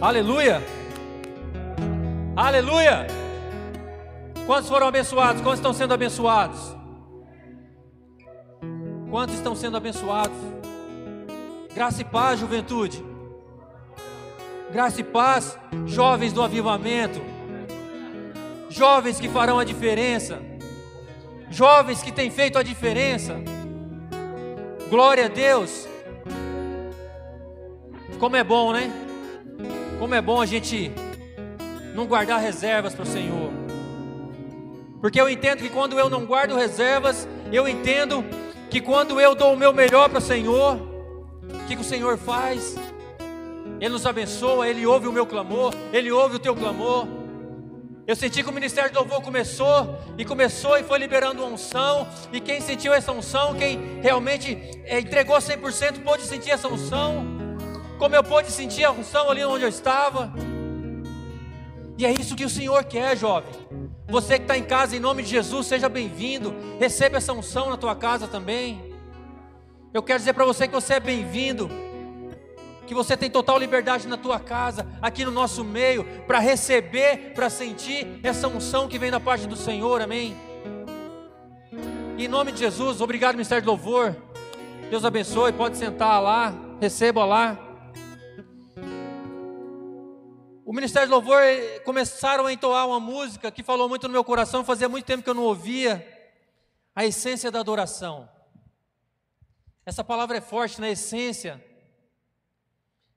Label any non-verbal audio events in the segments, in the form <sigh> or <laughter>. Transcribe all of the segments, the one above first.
Aleluia! Aleluia! Quantos foram abençoados? Quantos estão sendo abençoados? Quantos estão sendo abençoados? Graça e paz, juventude. Graça e paz, jovens do avivamento. Jovens que farão a diferença. Jovens que têm feito a diferença. Glória a Deus. Como é bom, né? Como é bom a gente não guardar reservas para o Senhor. Porque eu entendo que quando eu não guardo reservas, eu entendo que quando eu dou o meu melhor para o Senhor, o que, que o Senhor faz? Ele nos abençoa, Ele ouve o meu clamor, Ele ouve o teu clamor. Eu senti que o ministério do louvor começou e começou e foi liberando unção. E quem sentiu essa unção, quem realmente é, entregou 100%, pôde sentir essa unção como eu pude sentir a unção ali onde eu estava. E é isso que o Senhor quer, jovem. Você que está em casa, em nome de Jesus, seja bem-vindo. Receba essa unção na tua casa também. Eu quero dizer para você que você é bem-vindo. Que você tem total liberdade na tua casa, aqui no nosso meio, para receber, para sentir essa unção que vem da parte do Senhor, amém? Em nome de Jesus, obrigado, Ministério de Louvor. Deus abençoe, pode sentar lá, receba lá. O Ministério de Louvor eh, começaram a entoar uma música que falou muito no meu coração, fazia muito tempo que eu não ouvia. A essência da adoração. Essa palavra é forte na essência.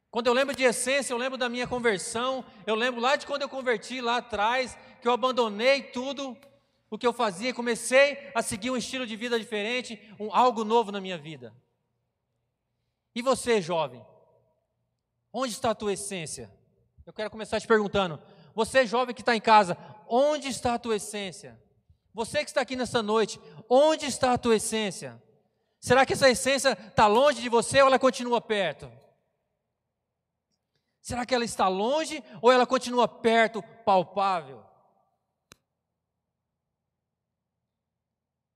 Quando eu lembro de essência, eu lembro da minha conversão, eu lembro lá de quando eu converti lá atrás, que eu abandonei tudo o que eu fazia e comecei a seguir um estilo de vida diferente, um, algo novo na minha vida. E você, jovem? Onde está a tua essência? Eu quero começar te perguntando: você jovem que está em casa, onde está a tua essência? Você que está aqui nessa noite, onde está a tua essência? Será que essa essência está longe de você ou ela continua perto? Será que ela está longe ou ela continua perto, palpável?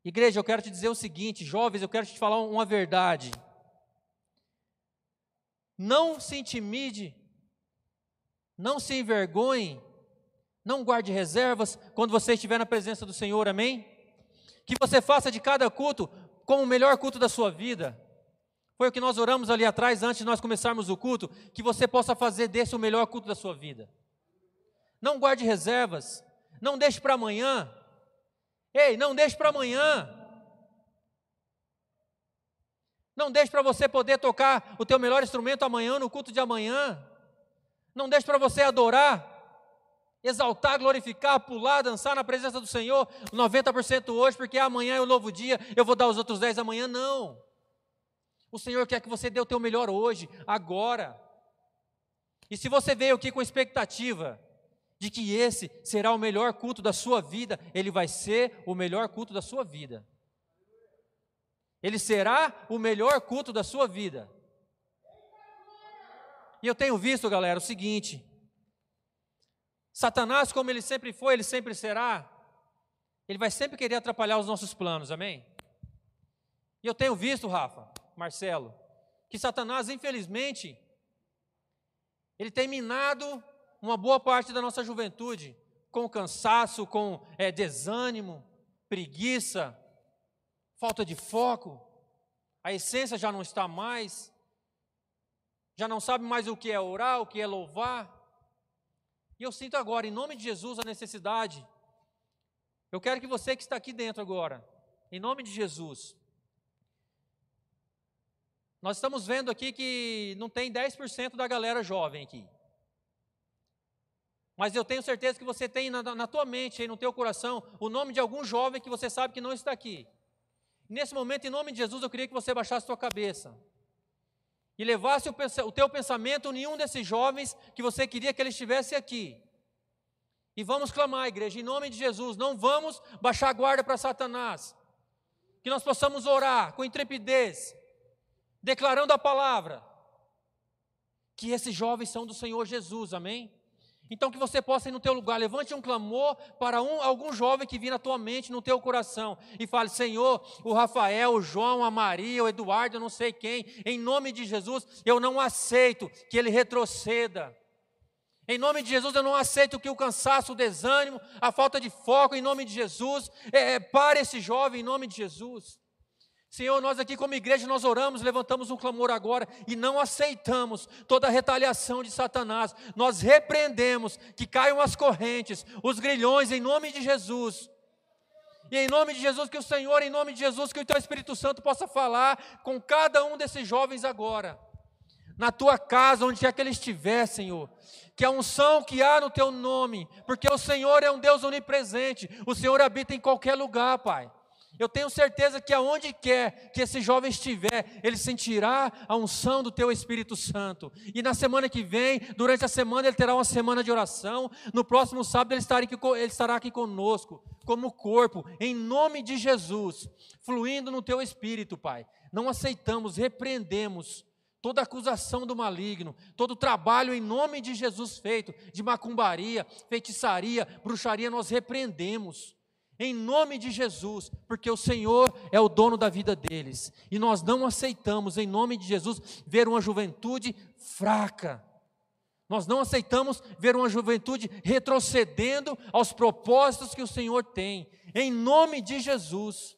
Igreja, eu quero te dizer o seguinte, jovens, eu quero te falar uma verdade. Não se intimide não se envergonhe, não guarde reservas quando você estiver na presença do Senhor, amém? Que você faça de cada culto como o melhor culto da sua vida. Foi o que nós oramos ali atrás, antes de nós começarmos o culto, que você possa fazer desse o melhor culto da sua vida. Não guarde reservas, não deixe para amanhã. Ei, não deixe para amanhã. Não deixe para você poder tocar o teu melhor instrumento amanhã no culto de amanhã. Não deixe para você adorar, exaltar, glorificar, pular, dançar na presença do Senhor, 90% hoje, porque amanhã é um novo dia, eu vou dar os outros 10 amanhã. Não. O Senhor quer que você dê o teu melhor hoje, agora. E se você veio aqui com expectativa de que esse será o melhor culto da sua vida, ele vai ser o melhor culto da sua vida. Ele será o melhor culto da sua vida. E eu tenho visto, galera, o seguinte: Satanás, como ele sempre foi, ele sempre será, ele vai sempre querer atrapalhar os nossos planos, amém? E eu tenho visto, Rafa, Marcelo, que Satanás, infelizmente, ele tem minado uma boa parte da nossa juventude com cansaço, com é, desânimo, preguiça, falta de foco, a essência já não está mais já não sabe mais o que é orar, o que é louvar. E eu sinto agora, em nome de Jesus, a necessidade. Eu quero que você que está aqui dentro agora, em nome de Jesus, nós estamos vendo aqui que não tem 10% da galera jovem aqui. Mas eu tenho certeza que você tem na, na tua mente, aí no teu coração, o nome de algum jovem que você sabe que não está aqui. Nesse momento, em nome de Jesus, eu queria que você baixasse a sua cabeça e levasse o, teu pensamento em um desses jovens que você queria que ele estivesse aqui. E vamos clamar, igreja, em nome de Jesus, não vamos baixar a guarda para Satanás. Que nós possamos orar com intrepidez, declarando a palavra, que esses jovens são do Senhor Jesus, amém? Então que você possa ir no teu lugar, levante um clamor para um, algum jovem que vir na tua mente, no teu coração, e fale: Senhor, o Rafael, o João, a Maria, o Eduardo, eu não sei quem, em nome de Jesus, eu não aceito que ele retroceda. Em nome de Jesus, eu não aceito que o cansaço, o desânimo, a falta de foco, em nome de Jesus, é, é, para esse jovem, em nome de Jesus. Senhor, nós aqui como igreja, nós oramos, levantamos um clamor agora e não aceitamos toda a retaliação de Satanás. Nós repreendemos que caiam as correntes, os grilhões, em nome de Jesus. E em nome de Jesus, que o Senhor, em nome de Jesus, que o Teu Espírito Santo possa falar com cada um desses jovens agora. Na tua casa, onde quer que ele estiver, Senhor que a unção que há no teu nome, porque o Senhor é um Deus onipresente, o Senhor habita em qualquer lugar, Pai. Eu tenho certeza que aonde quer que esse jovem estiver, ele sentirá a unção do teu Espírito Santo. E na semana que vem, durante a semana, ele terá uma semana de oração. No próximo sábado, ele estará aqui, ele estará aqui conosco, como corpo, em nome de Jesus, fluindo no teu Espírito, Pai. Não aceitamos, repreendemos toda acusação do maligno, todo trabalho em nome de Jesus feito, de macumbaria, feitiçaria, bruxaria, nós repreendemos. Em nome de Jesus, porque o Senhor é o dono da vida deles. E nós não aceitamos, em nome de Jesus, ver uma juventude fraca. Nós não aceitamos ver uma juventude retrocedendo aos propósitos que o Senhor tem. Em nome de Jesus.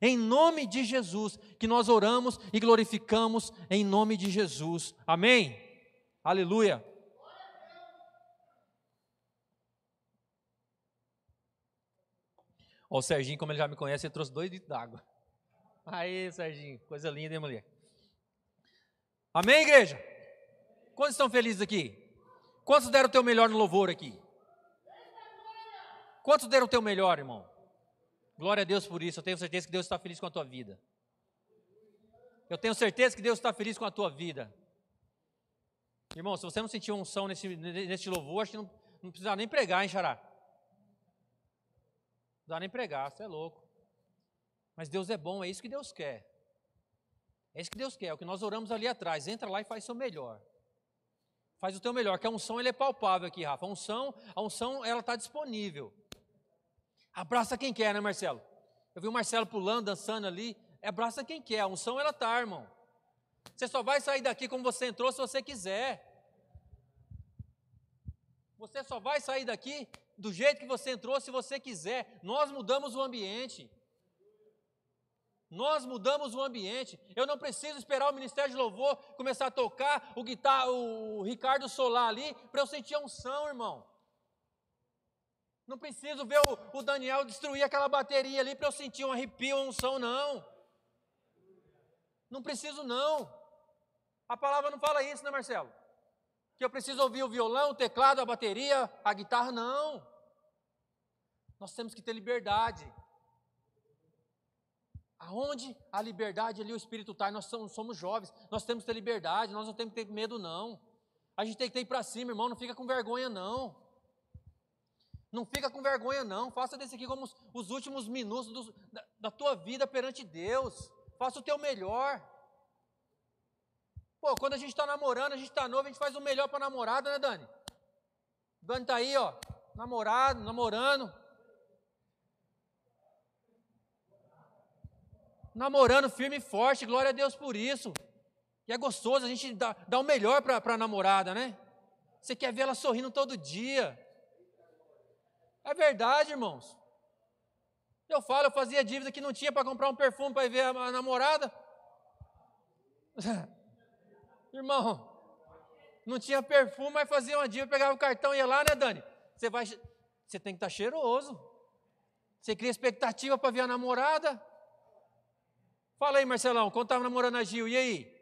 Em nome de Jesus, que nós oramos e glorificamos em nome de Jesus. Amém? Aleluia. Ó, o Serginho, como ele já me conhece, ele trouxe dois litros d'água. Aí, Serginho, coisa linda, hein, mulher? Amém, igreja? Quantos estão felizes aqui? Quantos deram o teu melhor no louvor aqui? Quantos deram o teu melhor, irmão? Glória a Deus por isso. Eu tenho certeza que Deus está feliz com a tua vida. Eu tenho certeza que Deus está feliz com a tua vida. Irmão, se você não sentiu unção nesse, nesse louvor, acho que não, não precisa nem pregar, hein, Xará? Não dá nem pregar, você é louco. Mas Deus é bom, é isso que Deus quer. É isso que Deus quer, é o que nós oramos ali atrás. Entra lá e faz o seu melhor. Faz o teu melhor, que a unção ele é palpável aqui, Rafa. A unção, a unção ela está disponível. Abraça quem quer, né, Marcelo? Eu vi o Marcelo pulando, dançando ali. Abraça quem quer. A unção ela tá, irmão. Você só vai sair daqui como você entrou se você quiser. Você só vai sair daqui do jeito que você entrou se você quiser. Nós mudamos o ambiente. Nós mudamos o ambiente. Eu não preciso esperar o Ministério de Louvor começar a tocar o guitarra, o Ricardo Solar ali, para eu sentir a unção, irmão. Não preciso ver o, o Daniel destruir aquela bateria ali para eu sentir um arrepio, uma unção, não. Não preciso, não. A palavra não fala isso, né, Marcelo? Que eu preciso ouvir o violão, o teclado, a bateria, a guitarra, não. Nós temos que ter liberdade. Aonde a liberdade ali o Espírito está, nós somos, jovens, nós temos que ter liberdade, nós não temos que ter medo, não. A gente tem que ter para cima, irmão, não fica com vergonha, não. Não fica com vergonha, não. Faça desse aqui como os, os últimos minutos do, da, da, tua vida perante Deus. Faça o teu melhor. Pô, quando a gente está namorando, a gente está novo, a gente faz o melhor para a namorada, né, Dani? Dani está aí, ó, namorado, namorando. Namorando firme e forte, glória a Deus por isso. E é gostoso, a gente dá, dá o melhor para a namorada, né? Você quer ver ela sorrindo todo dia. É verdade, irmãos. Eu falo, eu fazia dívida que não tinha para comprar um perfume para ir ver a, a namorada. <laughs> Irmão, não tinha perfume, mas fazia uma dívida, pegava o cartão e ia lá, né, Dani? Você vai, você tem que estar tá cheiroso. Você cria expectativa para ver a namorada. Fala aí, Marcelão, quando estava namorando a Gil, e aí?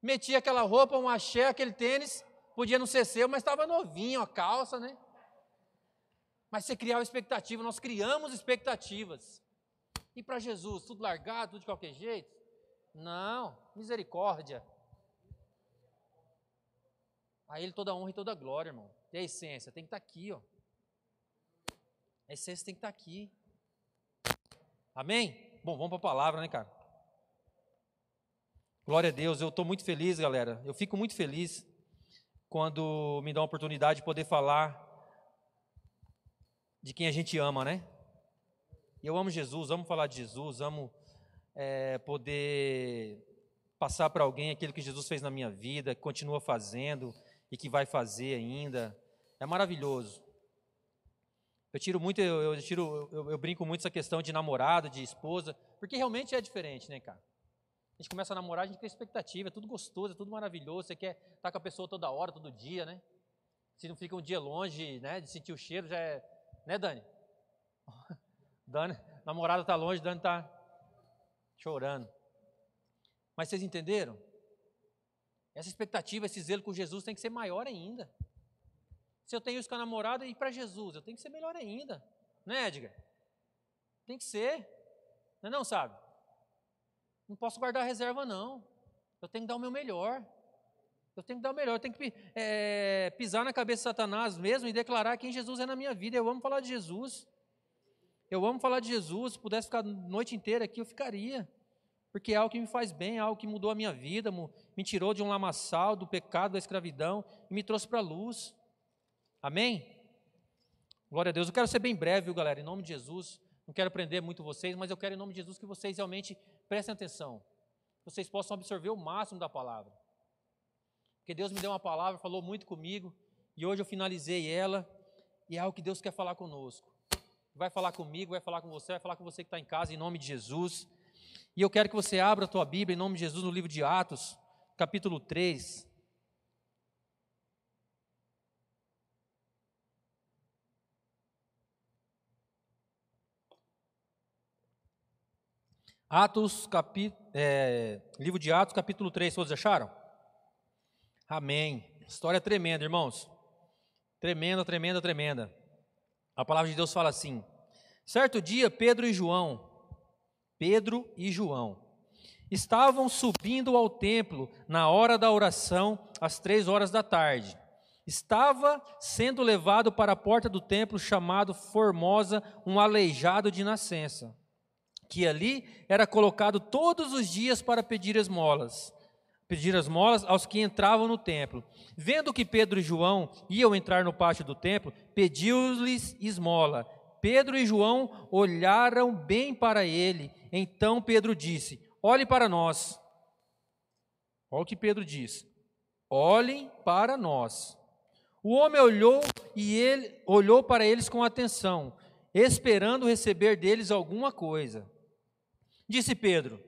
Metia aquela roupa, um axé, aquele tênis, podia não ser seu, mas estava novinho, a calça, né? Mas você criar uma expectativa, nós criamos expectativas. E para Jesus, tudo largado, tudo de qualquer jeito? Não, misericórdia. A Ele toda honra e toda glória, irmão. E a essência tem que estar tá aqui, ó. A essência tem que estar tá aqui. Amém? Bom, vamos para a palavra, né, cara? Glória a Deus, eu estou muito feliz, galera. Eu fico muito feliz quando me dá a oportunidade de poder falar de quem a gente ama, né? Eu amo Jesus, amo falar de Jesus, amo é, poder passar para alguém aquilo que Jesus fez na minha vida, continua fazendo. E que vai fazer ainda. É maravilhoso. Eu tiro muito, eu, eu tiro, eu, eu, brinco muito essa questão de namorado, de esposa, porque realmente é diferente, né, cara? A gente começa a namorar, a gente tem expectativa, é tudo gostoso, é tudo maravilhoso, você quer estar com a pessoa toda hora, todo dia, né? Se não fica um dia longe, né, de sentir o cheiro, já é, né, Dani? <laughs> Dani, namorada está longe, Dani está chorando. Mas vocês entenderam? Essa expectativa, esse zelo com Jesus tem que ser maior ainda. Se eu tenho isso com a namorada e para Jesus, eu tenho que ser melhor ainda. Né, Edgar? Tem que ser. Não, é não sabe? Não posso guardar reserva, não. Eu tenho que dar o meu melhor. Eu tenho que dar o melhor. Eu tenho que é, pisar na cabeça de Satanás mesmo e declarar quem Jesus é na minha vida. Eu amo falar de Jesus. Eu amo falar de Jesus. Se pudesse ficar a noite inteira aqui, eu ficaria. Porque é algo que me faz bem, é algo que mudou a minha vida, me tirou de um lamaçal, do pecado, da escravidão e me trouxe para a luz. Amém? Glória a Deus. Eu quero ser bem breve, viu, galera? Em nome de Jesus. Não quero prender muito vocês, mas eu quero, em nome de Jesus, que vocês realmente prestem atenção. Vocês possam absorver o máximo da palavra. Porque Deus me deu uma palavra, falou muito comigo, e hoje eu finalizei ela, e é algo que Deus quer falar conosco. Vai falar comigo, vai falar com você, vai falar com você que está em casa, em nome de Jesus. E eu quero que você abra a tua Bíblia, em nome de Jesus, no livro de Atos, capítulo 3. Atos, capi, é, livro de Atos, capítulo 3, todos acharam? Amém. História tremenda, irmãos. Tremenda, tremenda, tremenda. A palavra de Deus fala assim: certo dia, Pedro e João, Pedro e João, estavam subindo ao templo na hora da oração, às três horas da tarde. Estava sendo levado para a porta do templo chamado Formosa um aleijado de nascença que ali era colocado todos os dias para pedir esmolas, pedir esmolas aos que entravam no templo. Vendo que Pedro e João iam entrar no pátio do templo, pediu-lhes esmola. Pedro e João olharam bem para ele. Então Pedro disse: Olhe para nós. Olha o que Pedro diz: Olhem para nós. O homem olhou e ele olhou para eles com atenção, esperando receber deles alguma coisa. Disse Pedro: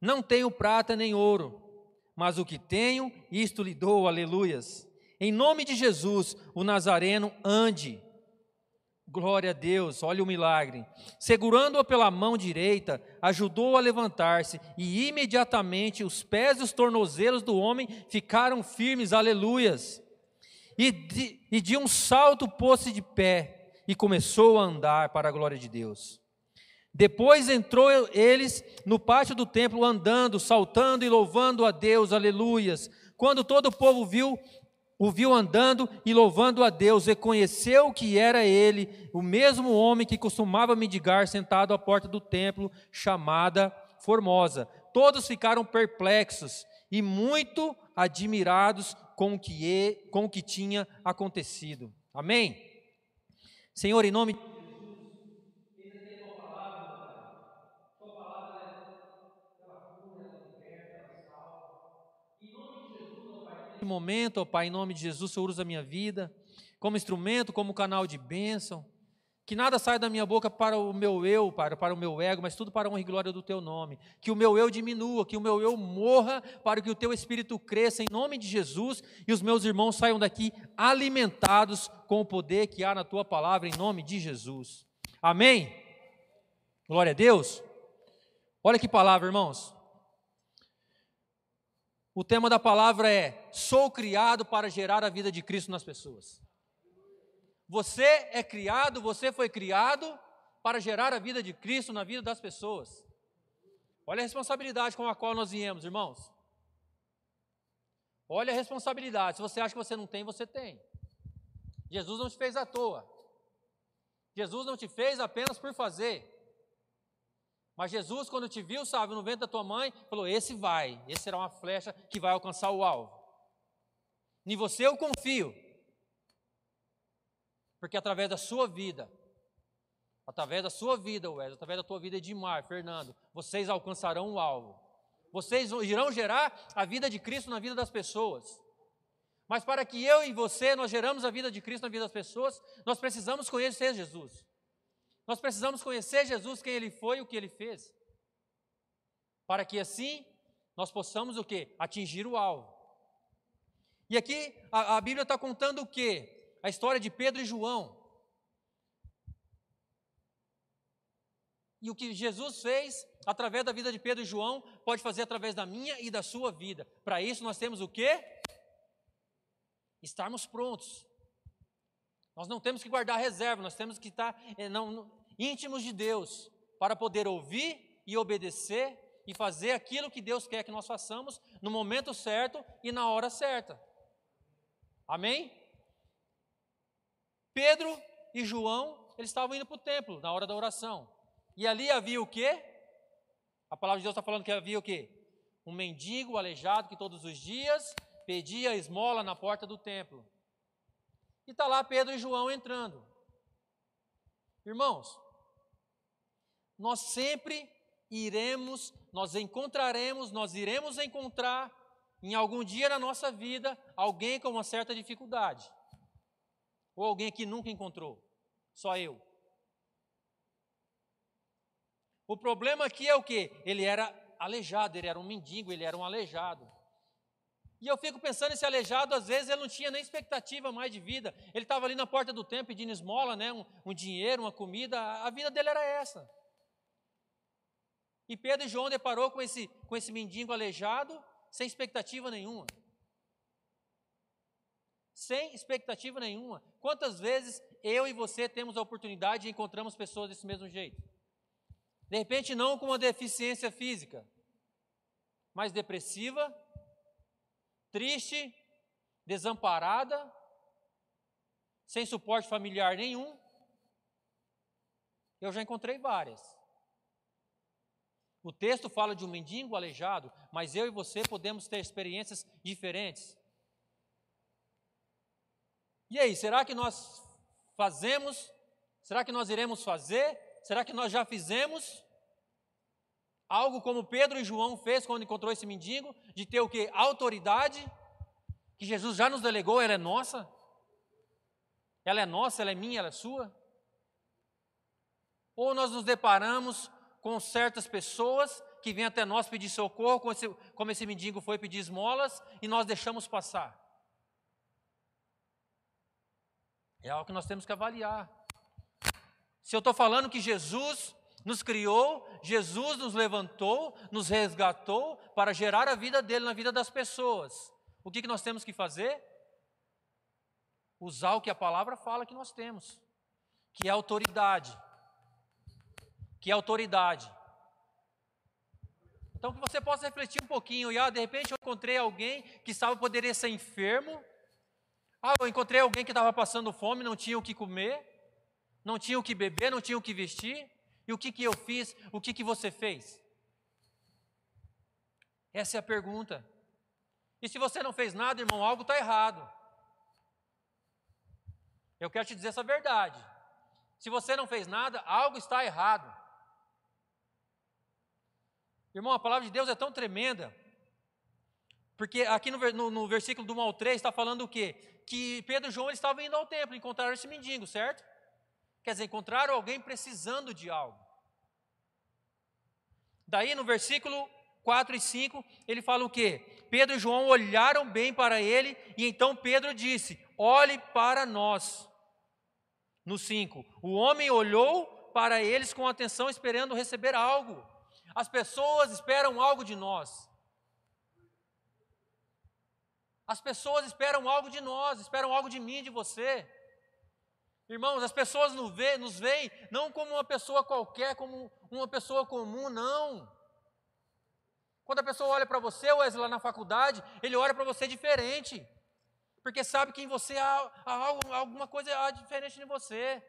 Não tenho prata nem ouro, mas o que tenho, isto lhe dou, aleluias. Em nome de Jesus, o Nazareno, ande. Glória a Deus, olha o milagre. Segurando-o pela mão direita, ajudou-o a levantar-se, e imediatamente os pés e os tornozelos do homem ficaram firmes, aleluias. E de, e de um salto pôs-se de pé, e começou a andar para a glória de Deus. Depois entrou eles no pátio do templo andando, saltando e louvando a Deus, aleluias. Quando todo o povo viu, o viu andando e louvando a Deus, reconheceu que era ele, o mesmo homem que costumava mendigar sentado à porta do templo, chamada Formosa. Todos ficaram perplexos e muito admirados com o que, com o que tinha acontecido. Amém? Senhor, em nome de momento, ó Pai, em nome de Jesus, o Senhor usa a minha vida como instrumento, como canal de bênção. Que nada saia da minha boca para o meu eu, para, para o meu ego, mas tudo para a honra e glória do Teu nome. Que o meu eu diminua, que o meu eu morra, para que o Teu Espírito cresça em nome de Jesus e os meus irmãos saiam daqui alimentados com o poder que há na Tua palavra, em nome de Jesus. Amém? Glória a Deus. Olha que palavra, irmãos. O tema da palavra é: sou criado para gerar a vida de Cristo nas pessoas. Você é criado, você foi criado para gerar a vida de Cristo na vida das pessoas. Olha a responsabilidade com a qual nós viemos, irmãos. Olha a responsabilidade. Se você acha que você não tem, você tem. Jesus não te fez à toa. Jesus não te fez apenas por fazer. Mas Jesus, quando te viu, sabe, no ventre da tua mãe, falou: Esse vai, esse será uma flecha que vai alcançar o alvo. Em você eu confio. Porque através da sua vida, através da sua vida, Wesley, através da tua vida, Edmar, Fernando, vocês alcançarão o alvo. Vocês irão gerar a vida de Cristo na vida das pessoas. Mas para que eu e você nós geramos a vida de Cristo na vida das pessoas, nós precisamos conhecer Jesus. Nós precisamos conhecer Jesus, quem ele foi e o que ele fez. Para que assim nós possamos o quê? Atingir o alvo. E aqui a, a Bíblia está contando o quê? A história de Pedro e João. E o que Jesus fez através da vida de Pedro e João, pode fazer através da minha e da sua vida. Para isso nós temos o quê? Estarmos prontos. Nós não temos que guardar reserva, nós temos que estar é, não, íntimos de Deus para poder ouvir e obedecer e fazer aquilo que Deus quer que nós façamos no momento certo e na hora certa. Amém? Pedro e João, eles estavam indo para o templo na hora da oração. E ali havia o quê? A palavra de Deus está falando que havia o quê? Um mendigo aleijado que todos os dias pedia esmola na porta do templo. E está lá Pedro e João entrando. Irmãos, nós sempre iremos, nós encontraremos, nós iremos encontrar em algum dia na nossa vida alguém com uma certa dificuldade. Ou alguém que nunca encontrou. Só eu. O problema aqui é o que? Ele era aleijado, ele era um mendigo, ele era um aleijado. E eu fico pensando, esse aleijado, às vezes, ele não tinha nem expectativa mais de vida. Ele estava ali na porta do templo pedindo esmola, né? Um, um, dinheiro, uma comida. A vida dele era essa. E Pedro e João deparou com esse, com esse mendigo aleijado, sem expectativa nenhuma. Sem expectativa nenhuma. Quantas vezes eu e você temos a oportunidade e encontramos pessoas desse mesmo jeito? De repente, não com uma deficiência física, mas depressiva, triste, desamparada, sem suporte familiar nenhum. Eu já encontrei várias. O texto fala de um mendigo aleijado, mas eu e você podemos ter experiências diferentes. E aí, será que nós fazemos? Será que nós iremos fazer? Será que nós já fizemos? Algo como Pedro e João fez quando encontrou esse mendigo, de ter o que? Autoridade, que Jesus já nos delegou, ela é nossa. Ela é nossa, ela é minha, ela é sua. Ou nós nos deparamos com certas pessoas que vêm até nós pedir socorro, como esse, como esse mendigo foi pedir esmolas, e nós deixamos passar. É algo que nós temos que avaliar. Se eu estou falando que Jesus nos criou, Jesus nos levantou, nos resgatou para gerar a vida dele na vida das pessoas. O que, que nós temos que fazer? Usar o que a palavra fala que nós temos, que é autoridade. Que é autoridade. Então que você possa refletir um pouquinho, e ah, de repente eu encontrei alguém que estava poderia ser enfermo. Ah, eu encontrei alguém que estava passando fome, não tinha o que comer, não tinha o que beber, não tinha o que vestir. E o que, que eu fiz? O que, que você fez? Essa é a pergunta. E se você não fez nada, irmão, algo está errado. Eu quero te dizer essa verdade. Se você não fez nada, algo está errado. Irmão, a palavra de Deus é tão tremenda. Porque aqui no, no, no versículo do 1 ao 3 está falando o quê? Que Pedro e João estavam indo ao templo, encontraram esse mendigo, certo? Quer dizer, encontraram alguém precisando de algo. Daí no versículo 4 e 5, ele fala o quê? Pedro e João olharam bem para ele, e então Pedro disse: Olhe para nós. No 5, o homem olhou para eles com atenção, esperando receber algo. As pessoas esperam algo de nós. As pessoas esperam algo de nós, esperam algo de mim, de você. Irmãos, as pessoas nos veem, nos veem não como uma pessoa qualquer, como uma pessoa comum, não. Quando a pessoa olha para você, Wesley, lá na faculdade, ele olha para você diferente. Porque sabe que em você há, há alguma coisa há diferente em você.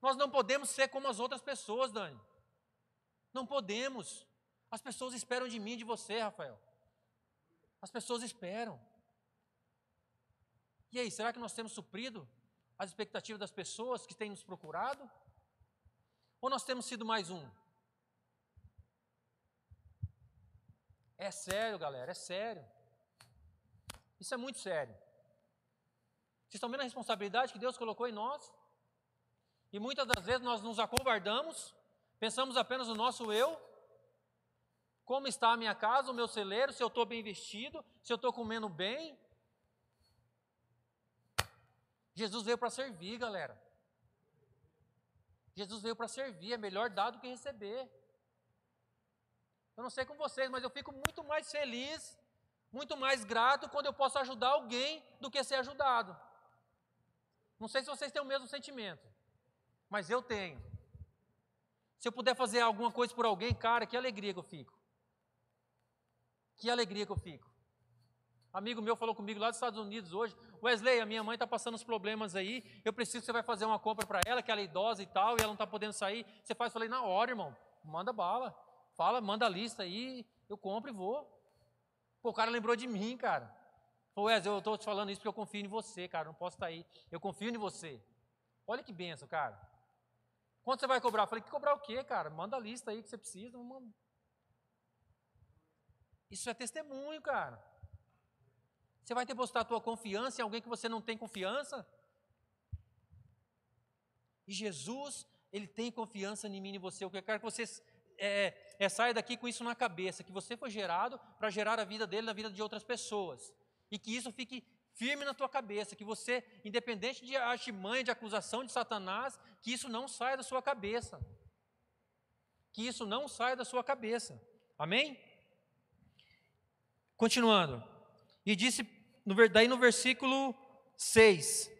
Nós não podemos ser como as outras pessoas, Dani. Não podemos. As pessoas esperam de mim, de você, Rafael. As pessoas esperam. E aí, será que nós temos suprido as expectativas das pessoas que têm nos procurado? Ou nós temos sido mais um? É sério, galera, é sério. Isso é muito sério. Vocês estão vendo a responsabilidade que Deus colocou em nós? E muitas das vezes nós nos acovardamos, pensamos apenas no nosso eu. Como está a minha casa, o meu celeiro, se eu estou bem vestido, se eu estou comendo bem. Jesus veio para servir, galera. Jesus veio para servir, é melhor dar do que receber. Eu não sei com vocês, mas eu fico muito mais feliz, muito mais grato quando eu posso ajudar alguém do que ser ajudado. Não sei se vocês têm o mesmo sentimento, mas eu tenho. Se eu puder fazer alguma coisa por alguém, cara, que alegria que eu fico. Que alegria que eu fico. Amigo meu falou comigo lá dos Estados Unidos hoje, Wesley, a minha mãe está passando uns problemas aí, eu preciso que você vai fazer uma compra para ela, que ela é idosa e tal, e ela não está podendo sair. Você faz, falei, na hora, irmão, manda bala. Fala, manda a lista aí, eu compro e vou. Pô, o cara lembrou de mim, cara. Wesley, eu estou te falando isso porque eu confio em você, cara, não posso estar tá aí. Eu confio em você. Olha que benção, cara. Quanto você vai cobrar? falei, que cobrar o quê, cara? Manda a lista aí que você precisa. Isso é testemunho, cara. Você vai depositar a tua confiança em alguém que você não tem confiança? E Jesus, Ele tem confiança em mim e em você. Eu quero que você é, é, saia daqui com isso na cabeça, que você foi gerado para gerar a vida dele na vida de outras pessoas. E que isso fique firme na tua cabeça, que você, independente de artimanha, de acusação de Satanás, que isso não saia da sua cabeça. Que isso não saia da sua cabeça. Amém? Continuando. E disse, daí no versículo 6,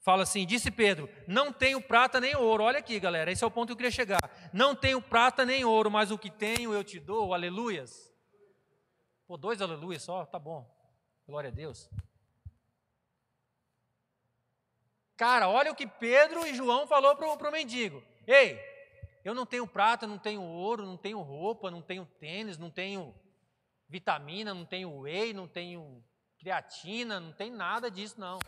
fala assim: Disse Pedro: Não tenho prata nem ouro. Olha aqui, galera, esse é o ponto que eu queria chegar. Não tenho prata nem ouro, mas o que tenho eu te dou. Aleluias. Pô, dois aleluias só, tá bom. Glória a Deus. Cara, olha o que Pedro e João falou para o mendigo. Ei, eu não tenho prata, não tenho ouro, não tenho roupa, não tenho tênis, não tenho vitamina, não tenho whey, não tenho creatina, não tem nada disso não.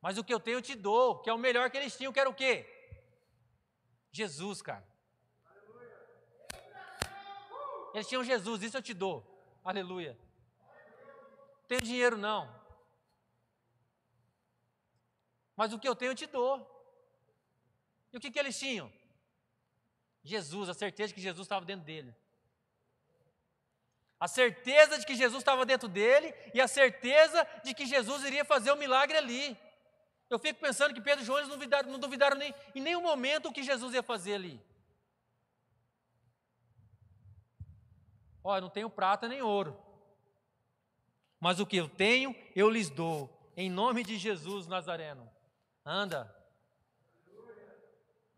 Mas o que eu tenho eu te dou, que é o melhor que eles tinham, que era o quê? Jesus, cara. Eles tinham Jesus, isso eu te dou. Aleluia. Não tenho dinheiro não. Mas o que eu tenho eu te dou. E o que, que eles tinham? Jesus, a certeza que Jesus estava dentro dele a certeza de que Jesus estava dentro dele e a certeza de que Jesus iria fazer o um milagre ali. Eu fico pensando que Pedro e João não duvidaram, não duvidaram nem, em nenhum momento o que Jesus ia fazer ali. Olha, não tenho prata nem ouro, mas o que eu tenho, eu lhes dou, em nome de Jesus Nazareno. Anda.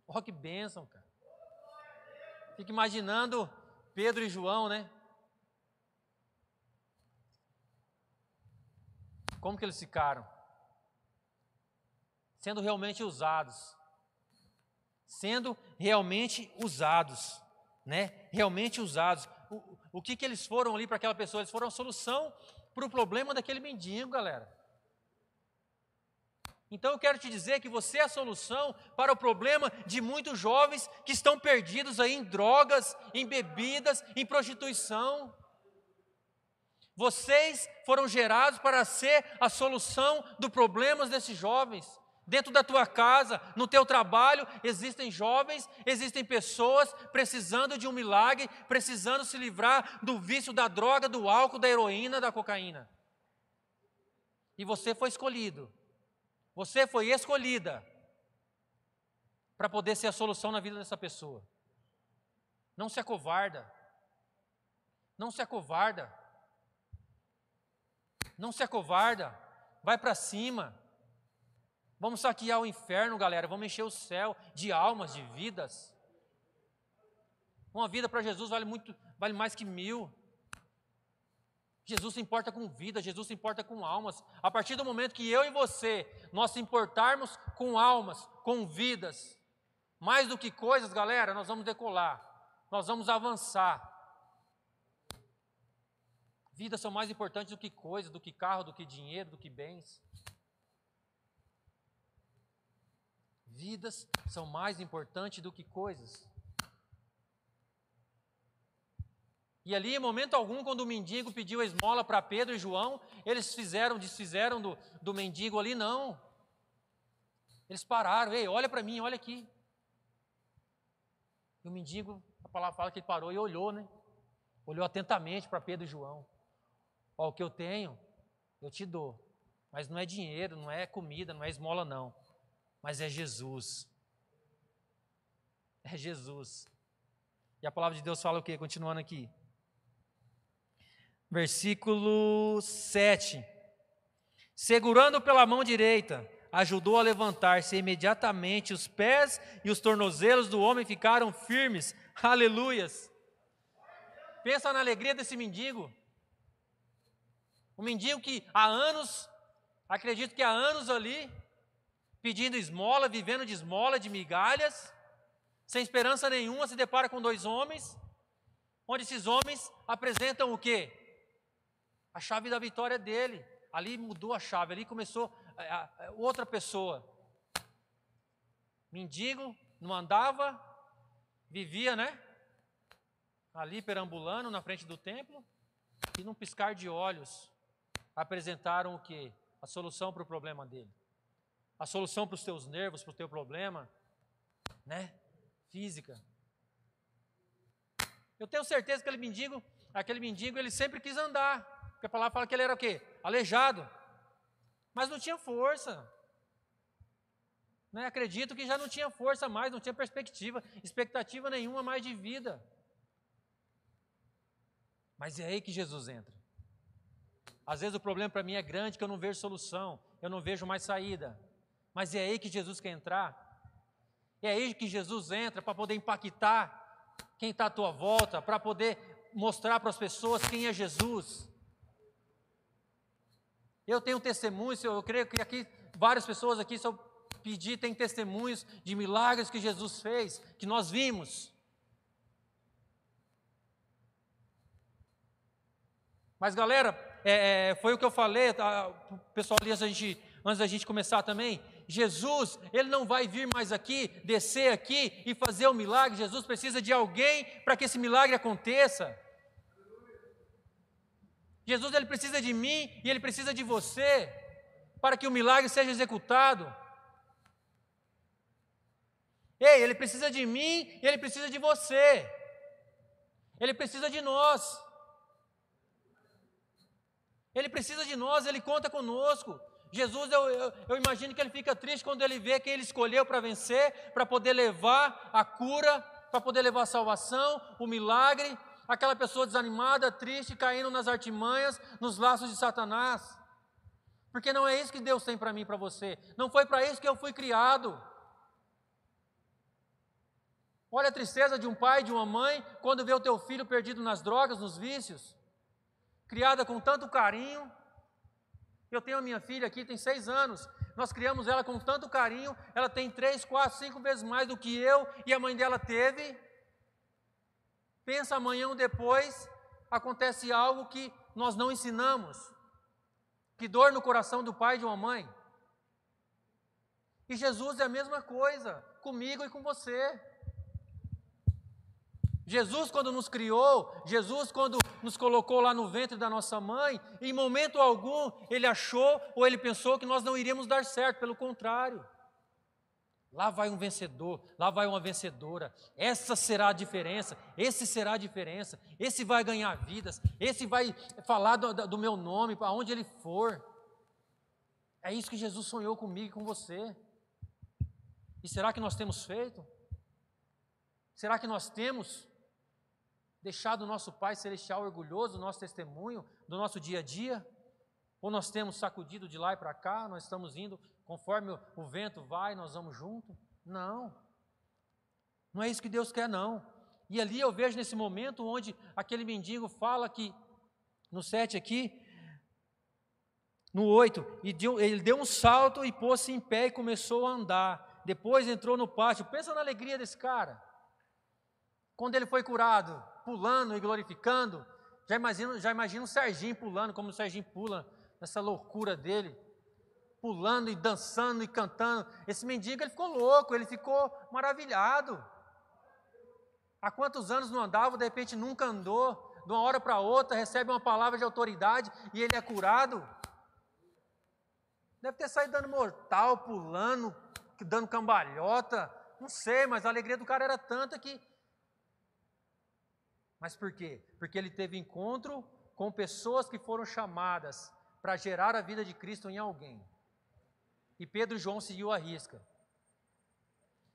Olha que bênção, cara. Fico imaginando Pedro e João, né? Como que eles ficaram? Sendo realmente usados. Sendo realmente usados, né? Realmente usados. O, o que que eles foram ali para aquela pessoa? Eles foram a solução para o problema daquele mendigo, galera. Então eu quero te dizer que você é a solução para o problema de muitos jovens que estão perdidos aí em drogas, em bebidas, em prostituição. Vocês foram gerados para ser a solução dos problemas desses jovens. Dentro da tua casa, no teu trabalho, existem jovens, existem pessoas precisando de um milagre, precisando se livrar do vício da droga, do álcool, da heroína, da cocaína. E você foi escolhido. Você foi escolhida para poder ser a solução na vida dessa pessoa. Não se acovarda. Não se acovarda. Não se acovarda, vai para cima. Vamos saquear o inferno, galera. Vamos encher o céu de almas, de vidas. Uma vida para Jesus vale muito, vale mais que mil. Jesus se importa com vida, Jesus se importa com almas. A partir do momento que eu e você nós se importarmos com almas, com vidas, mais do que coisas, galera, nós vamos decolar, nós vamos avançar. Vidas são mais importantes do que coisas, do que carro, do que dinheiro, do que bens. Vidas são mais importantes do que coisas. E ali, em momento algum, quando o mendigo pediu a esmola para Pedro e João, eles fizeram, desfizeram do, do mendigo ali, não. Eles pararam, ei, olha para mim, olha aqui. E o mendigo, a palavra fala que ele parou e olhou, né? Olhou atentamente para Pedro e João. Ó, o que eu tenho, eu te dou. Mas não é dinheiro, não é comida, não é esmola, não. Mas é Jesus. É Jesus. E a palavra de Deus fala o quê? Continuando aqui. Versículo 7. Segurando pela mão direita, ajudou a levantar-se imediatamente os pés e os tornozelos do homem ficaram firmes. Aleluias! Pensa na alegria desse mendigo. Um mendigo que há anos, acredito que há anos ali, pedindo esmola, vivendo de esmola, de migalhas, sem esperança nenhuma, se depara com dois homens, onde esses homens apresentam o quê? A chave da vitória dele. Ali mudou a chave, ali começou outra pessoa. Mendigo, não andava, vivia, né? Ali perambulando na frente do templo, e num piscar de olhos, apresentaram o que? A solução para o problema dele. A solução para os teus nervos, para o teu problema, né? Física. Eu tenho certeza que aquele mendigo, aquele mendigo, ele sempre quis andar. Porque a palavra fala que ele era o quê? Aleijado. Mas não tinha força. Né? Acredito que já não tinha força mais, não tinha perspectiva, expectativa nenhuma mais de vida. Mas é aí que Jesus entra. Às vezes o problema para mim é grande, que eu não vejo solução, eu não vejo mais saída. Mas é aí que Jesus quer entrar. É aí que Jesus entra para poder impactar quem está à tua volta, para poder mostrar para as pessoas quem é Jesus. Eu tenho testemunhos, eu creio que aqui várias pessoas aqui, se eu pedir, tem testemunhos de milagres que Jesus fez, que nós vimos. Mas galera, é, é foi o que eu falei, tá, pessoal ali antes da gente começar também. Jesus, ele não vai vir mais aqui, descer aqui e fazer o um milagre. Jesus precisa de alguém para que esse milagre aconteça. Jesus ele precisa de mim e ele precisa de você para que o milagre seja executado. Ei, ele precisa de mim e ele precisa de você. Ele precisa de nós. Ele precisa de nós, ele conta conosco. Jesus, eu, eu, eu, imagino que ele fica triste quando ele vê quem ele escolheu para vencer, para poder levar a cura, para poder levar a salvação, o milagre, aquela pessoa desanimada, triste, caindo nas artimanhas, nos laços de Satanás. Porque não é isso que Deus tem para mim e para você. Não foi para isso que eu fui criado. Olha a tristeza de um pai, de uma mãe, quando vê o teu filho perdido nas drogas, nos vícios. Criada com tanto carinho. Eu tenho a minha filha aqui, tem seis anos. Nós criamos ela com tanto carinho. Ela tem três, quatro, cinco vezes mais do que eu e a mãe dela teve. Pensa amanhã ou depois, acontece algo que nós não ensinamos. Que dor no coração do pai e de uma mãe. E Jesus é a mesma coisa, comigo e com você. Jesus, quando nos criou, Jesus, quando nos colocou lá no ventre da nossa mãe, em momento algum ele achou ou ele pensou que nós não iríamos dar certo, pelo contrário. Lá vai um vencedor, lá vai uma vencedora. Essa será a diferença, esse será a diferença. Esse vai ganhar vidas, esse vai falar do, do meu nome, para onde ele for. É isso que Jesus sonhou comigo e com você. E será que nós temos feito? Será que nós temos deixado o nosso Pai Celestial orgulhoso do nosso testemunho, do nosso dia a dia? Ou nós temos sacudido de lá e para cá, nós estamos indo conforme o vento vai, nós vamos junto? Não. Não é isso que Deus quer, não. E ali eu vejo nesse momento onde aquele mendigo fala que, no 7 aqui, no 8, e deu, ele deu um salto e pôs-se em pé e começou a andar. Depois entrou no pátio. Pensa na alegria desse cara. Quando ele foi curado, pulando e glorificando, já imagina, já imagina o Serginho pulando, como o Serginho pula nessa loucura dele pulando e dançando e cantando. Esse mendigo ele ficou louco, ele ficou maravilhado. Há quantos anos não andava, de repente nunca andou, de uma hora para outra, recebe uma palavra de autoridade e ele é curado. Deve ter saído dando mortal, pulando, dando cambalhota, não sei, mas a alegria do cara era tanta que. Mas por quê? Porque ele teve encontro com pessoas que foram chamadas para gerar a vida de Cristo em alguém. E Pedro e João seguiu a risca.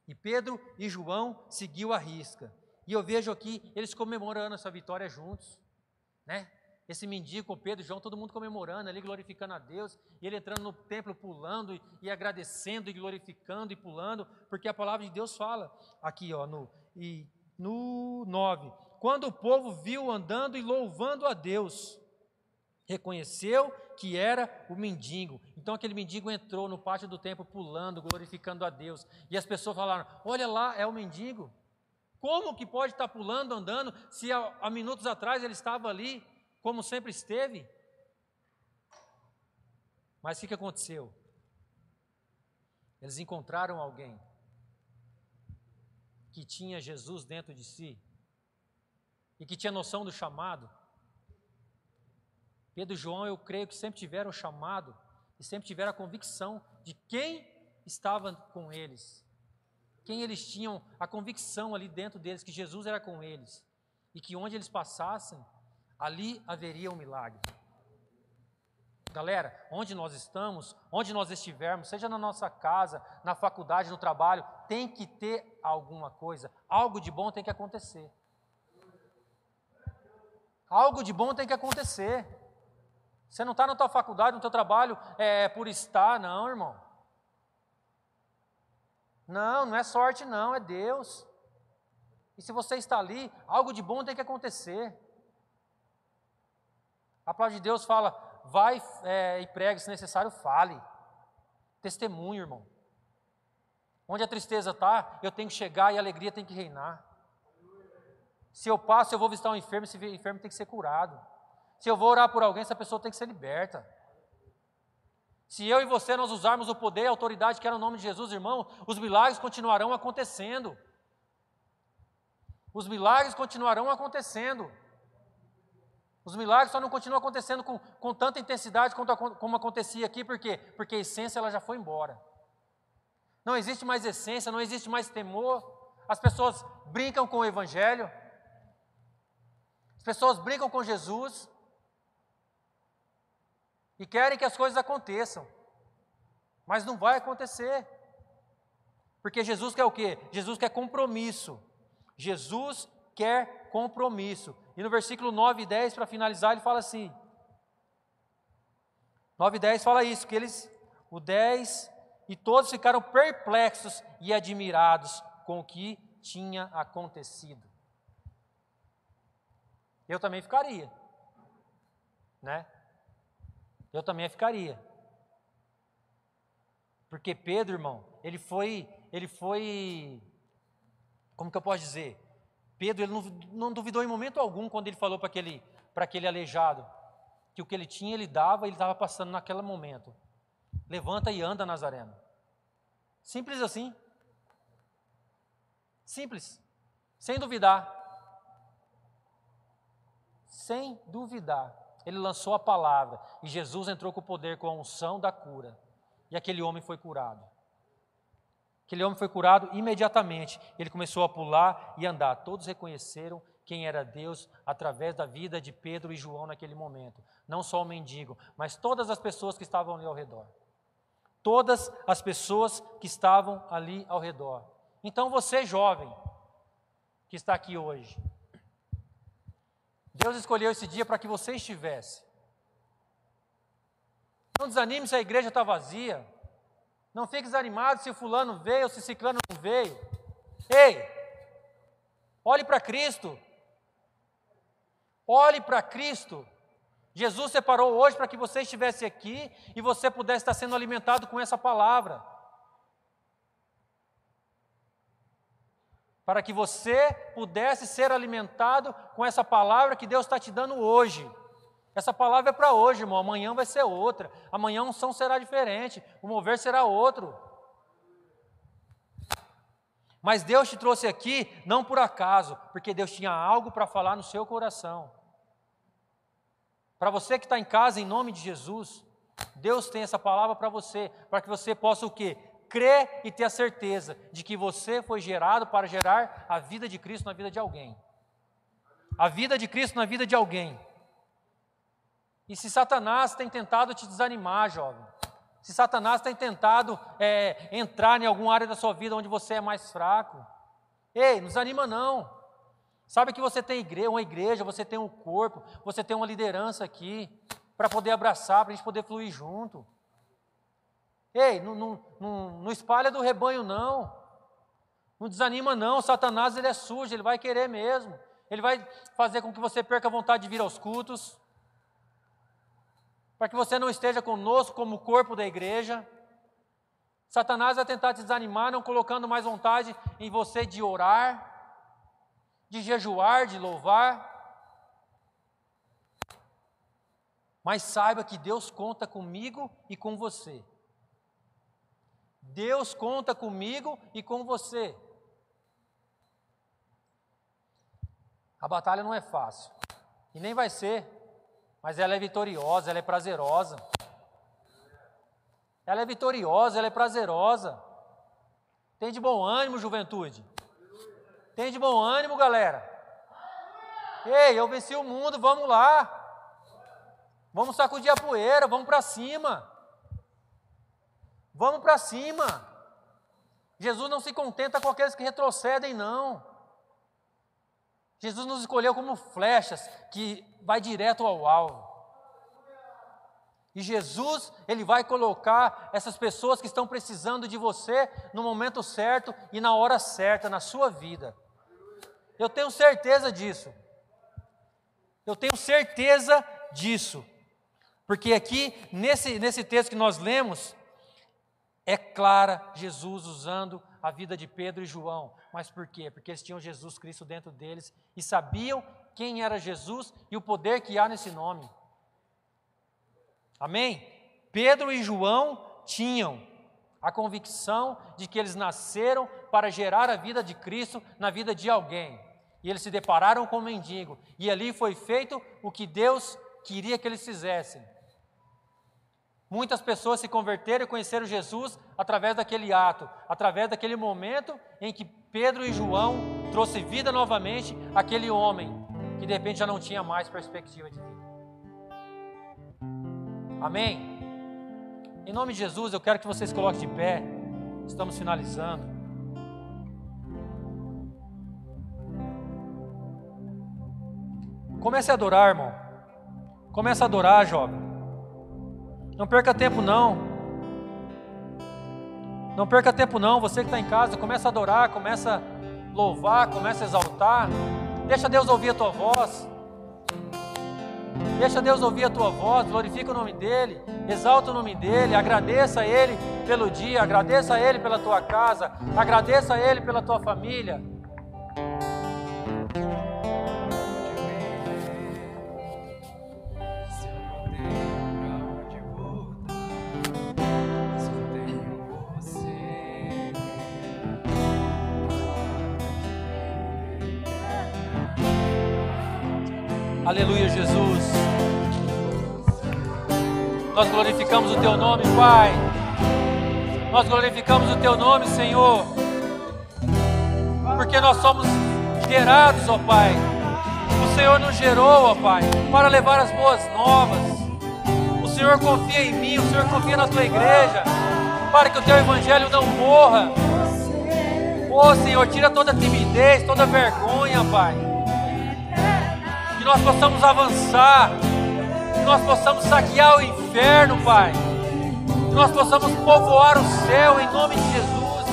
E Pedro e João seguiu a risca. E eu vejo aqui eles comemorando essa vitória juntos, né? Esse mendigo Pedro e João, todo mundo comemorando ali, glorificando a Deus, e ele entrando no templo pulando e, e agradecendo e glorificando e pulando, porque a palavra de Deus fala aqui, ó, no e no 9. Quando o povo viu andando e louvando a Deus, reconheceu que era o mendigo. Então aquele mendigo entrou no pátio do templo pulando, glorificando a Deus. E as pessoas falaram: Olha lá, é o mendigo. Como que pode estar pulando, andando, se há, há minutos atrás ele estava ali, como sempre esteve? Mas o que aconteceu? Eles encontraram alguém que tinha Jesus dentro de si e que tinha noção do chamado Pedro e João, eu creio que sempre tiveram o chamado e sempre tiveram a convicção de quem estava com eles. Quem eles tinham a convicção ali dentro deles que Jesus era com eles e que onde eles passassem, ali haveria um milagre. Galera, onde nós estamos, onde nós estivermos, seja na nossa casa, na faculdade, no trabalho, tem que ter alguma coisa, algo de bom tem que acontecer. Algo de bom tem que acontecer. Você não está na tua faculdade, no teu trabalho, é, por estar, não, irmão. Não, não é sorte, não, é Deus. E se você está ali, algo de bom tem que acontecer. A palavra de Deus fala: vai é, e pregue, se necessário, fale. Testemunho, irmão. Onde a tristeza está, eu tenho que chegar e a alegria tem que reinar. Se eu passo, eu vou visitar um enfermo, esse enfermo tem que ser curado. Se eu vou orar por alguém, essa pessoa tem que ser liberta. Se eu e você nós usarmos o poder e a autoridade que era o nome de Jesus, irmão, os milagres continuarão acontecendo. Os milagres continuarão acontecendo. Os milagres só não continuam acontecendo com, com tanta intensidade quanto, como acontecia aqui, por quê? Porque a essência ela já foi embora. Não existe mais essência, não existe mais temor. As pessoas brincam com o Evangelho. As pessoas brincam com Jesus e querem que as coisas aconteçam, mas não vai acontecer. Porque Jesus quer o quê? Jesus quer compromisso. Jesus quer compromisso. E no versículo 9 e 10, para finalizar, ele fala assim: 9 e 10 fala isso, que eles, o 10, e todos ficaram perplexos e admirados com o que tinha acontecido. Eu também ficaria, né? Eu também ficaria. Porque Pedro, irmão, ele foi, ele foi, como que eu posso dizer? Pedro, ele não, não duvidou em momento algum quando ele falou para aquele, para aquele aleijado, que o que ele tinha ele dava, ele estava passando naquele momento. Levanta e anda, Nazareno. Simples assim. Simples. Sem duvidar. Sem duvidar ele lançou a palavra e Jesus entrou com o poder, com a unção da cura. E aquele homem foi curado. Aquele homem foi curado imediatamente. Ele começou a pular e andar. Todos reconheceram quem era Deus através da vida de Pedro e João naquele momento. Não só o mendigo, mas todas as pessoas que estavam ali ao redor. Todas as pessoas que estavam ali ao redor. Então você, jovem, que está aqui hoje, Deus escolheu esse dia para que você estivesse. Não desanime se a igreja está vazia. Não fique desanimado se fulano veio ou se ciclano não veio. Ei, olhe para Cristo. Olhe para Cristo. Jesus separou hoje para que você estivesse aqui e você pudesse estar sendo alimentado com essa palavra. Para que você pudesse ser alimentado com essa palavra que Deus está te dando hoje. Essa palavra é para hoje, irmão. Amanhã vai ser outra. Amanhã a unção será diferente. O mover será outro. Mas Deus te trouxe aqui não por acaso, porque Deus tinha algo para falar no seu coração. Para você que está em casa, em nome de Jesus, Deus tem essa palavra para você, para que você possa o quê? Crer e ter a certeza de que você foi gerado para gerar a vida de Cristo na vida de alguém. A vida de Cristo na vida de alguém. E se Satanás tem tentado te desanimar, jovem, se Satanás tem tentado é, entrar em alguma área da sua vida onde você é mais fraco, ei, não desanima não. Sabe que você tem igreja, uma igreja, você tem um corpo, você tem uma liderança aqui para poder abraçar, para a gente poder fluir junto. Ei, não, não, não, não espalha do rebanho não. Não desanima não, Satanás ele é sujo, ele vai querer mesmo. Ele vai fazer com que você perca a vontade de vir aos cultos para que você não esteja conosco como corpo da igreja. Satanás vai tentar te desanimar, não colocando mais vontade em você de orar, de jejuar, de louvar. Mas saiba que Deus conta comigo e com você. Deus conta comigo e com você. A batalha não é fácil, e nem vai ser mas ela é vitoriosa, ela é prazerosa. Ela é vitoriosa, ela é prazerosa. Tem de bom ânimo, juventude. Tem de bom ânimo, galera. Ei, eu venci o mundo, vamos lá. Vamos sacudir a poeira, vamos para cima. Vamos para cima. Jesus não se contenta com aqueles que retrocedem, não. Jesus nos escolheu como flechas que vai direto ao alvo. E Jesus, ele vai colocar essas pessoas que estão precisando de você no momento certo e na hora certa na sua vida. Eu tenho certeza disso. Eu tenho certeza disso. Porque aqui, nesse, nesse texto que nós lemos, é clara Jesus usando a vida de Pedro e João. Mas por quê? Porque eles tinham Jesus Cristo dentro deles e sabiam quem era Jesus e o poder que há nesse nome. Amém? Pedro e João tinham a convicção de que eles nasceram para gerar a vida de Cristo na vida de alguém. E eles se depararam com o mendigo. E ali foi feito o que Deus queria que eles fizessem. Muitas pessoas se converteram e conheceram Jesus através daquele ato, através daquele momento em que Pedro e João trouxe vida novamente àquele homem que de repente já não tinha mais perspectiva de vida. Amém? Em nome de Jesus, eu quero que vocês coloquem de pé. Estamos finalizando. Comece a adorar, irmão. Comece a adorar, jovem. Não perca tempo não. Não perca tempo não. Você que está em casa, começa a adorar, começa a louvar, começa a exaltar. Deixa Deus ouvir a tua voz. Deixa Deus ouvir a tua voz, glorifica o nome dEle, exalta o nome dEle, agradeça a Ele pelo dia, agradeça a Ele pela tua casa, agradeça a Ele pela tua família. Aleluia, Jesus. Nós glorificamos o Teu nome, Pai. Nós glorificamos o Teu nome, Senhor. Porque nós somos gerados, ó Pai. O Senhor nos gerou, ó Pai, para levar as boas novas. O Senhor confia em mim, o Senhor confia na Tua igreja, para que o Teu Evangelho não morra. Ô Senhor, tira toda timidez, toda vergonha, Pai que nós possamos avançar, que nós possamos saquear o inferno, Pai, que nós possamos povoar o céu em nome de Jesus.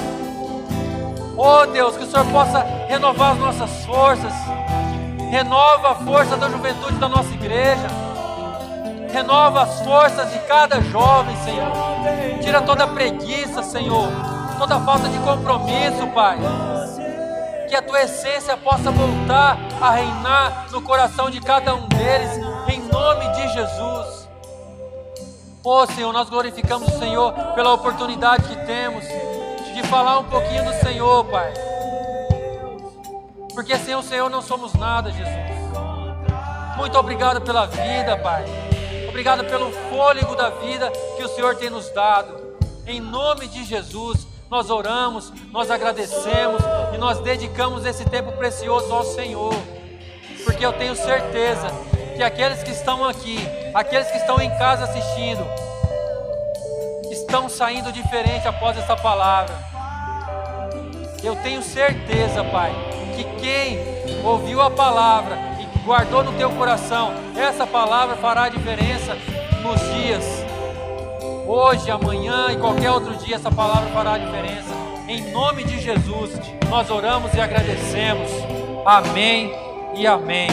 Oh Deus, que o Senhor possa renovar as nossas forças, renova a força da juventude da nossa igreja, renova as forças de cada jovem, Senhor. Tira toda a preguiça, Senhor, toda a falta de compromisso, Pai que a tua essência possa voltar a reinar no coração de cada um deles, em nome de Jesus. Oh Senhor, nós glorificamos o Senhor pela oportunidade que temos de falar um pouquinho do Senhor, Pai. Porque sem o Senhor não somos nada, Jesus. Muito obrigado pela vida, Pai. Obrigado pelo fôlego da vida que o Senhor tem nos dado. Em nome de Jesus, nós oramos, nós agradecemos e nós dedicamos esse tempo precioso ao Senhor. Porque eu tenho certeza que aqueles que estão aqui, aqueles que estão em casa assistindo, estão saindo diferente após essa palavra. Eu tenho certeza, Pai, que quem ouviu a palavra e guardou no teu coração, essa palavra fará a diferença nos dias Hoje, amanhã e qualquer outro dia, essa palavra fará a diferença. Em nome de Jesus, nós oramos e agradecemos. Amém e amém.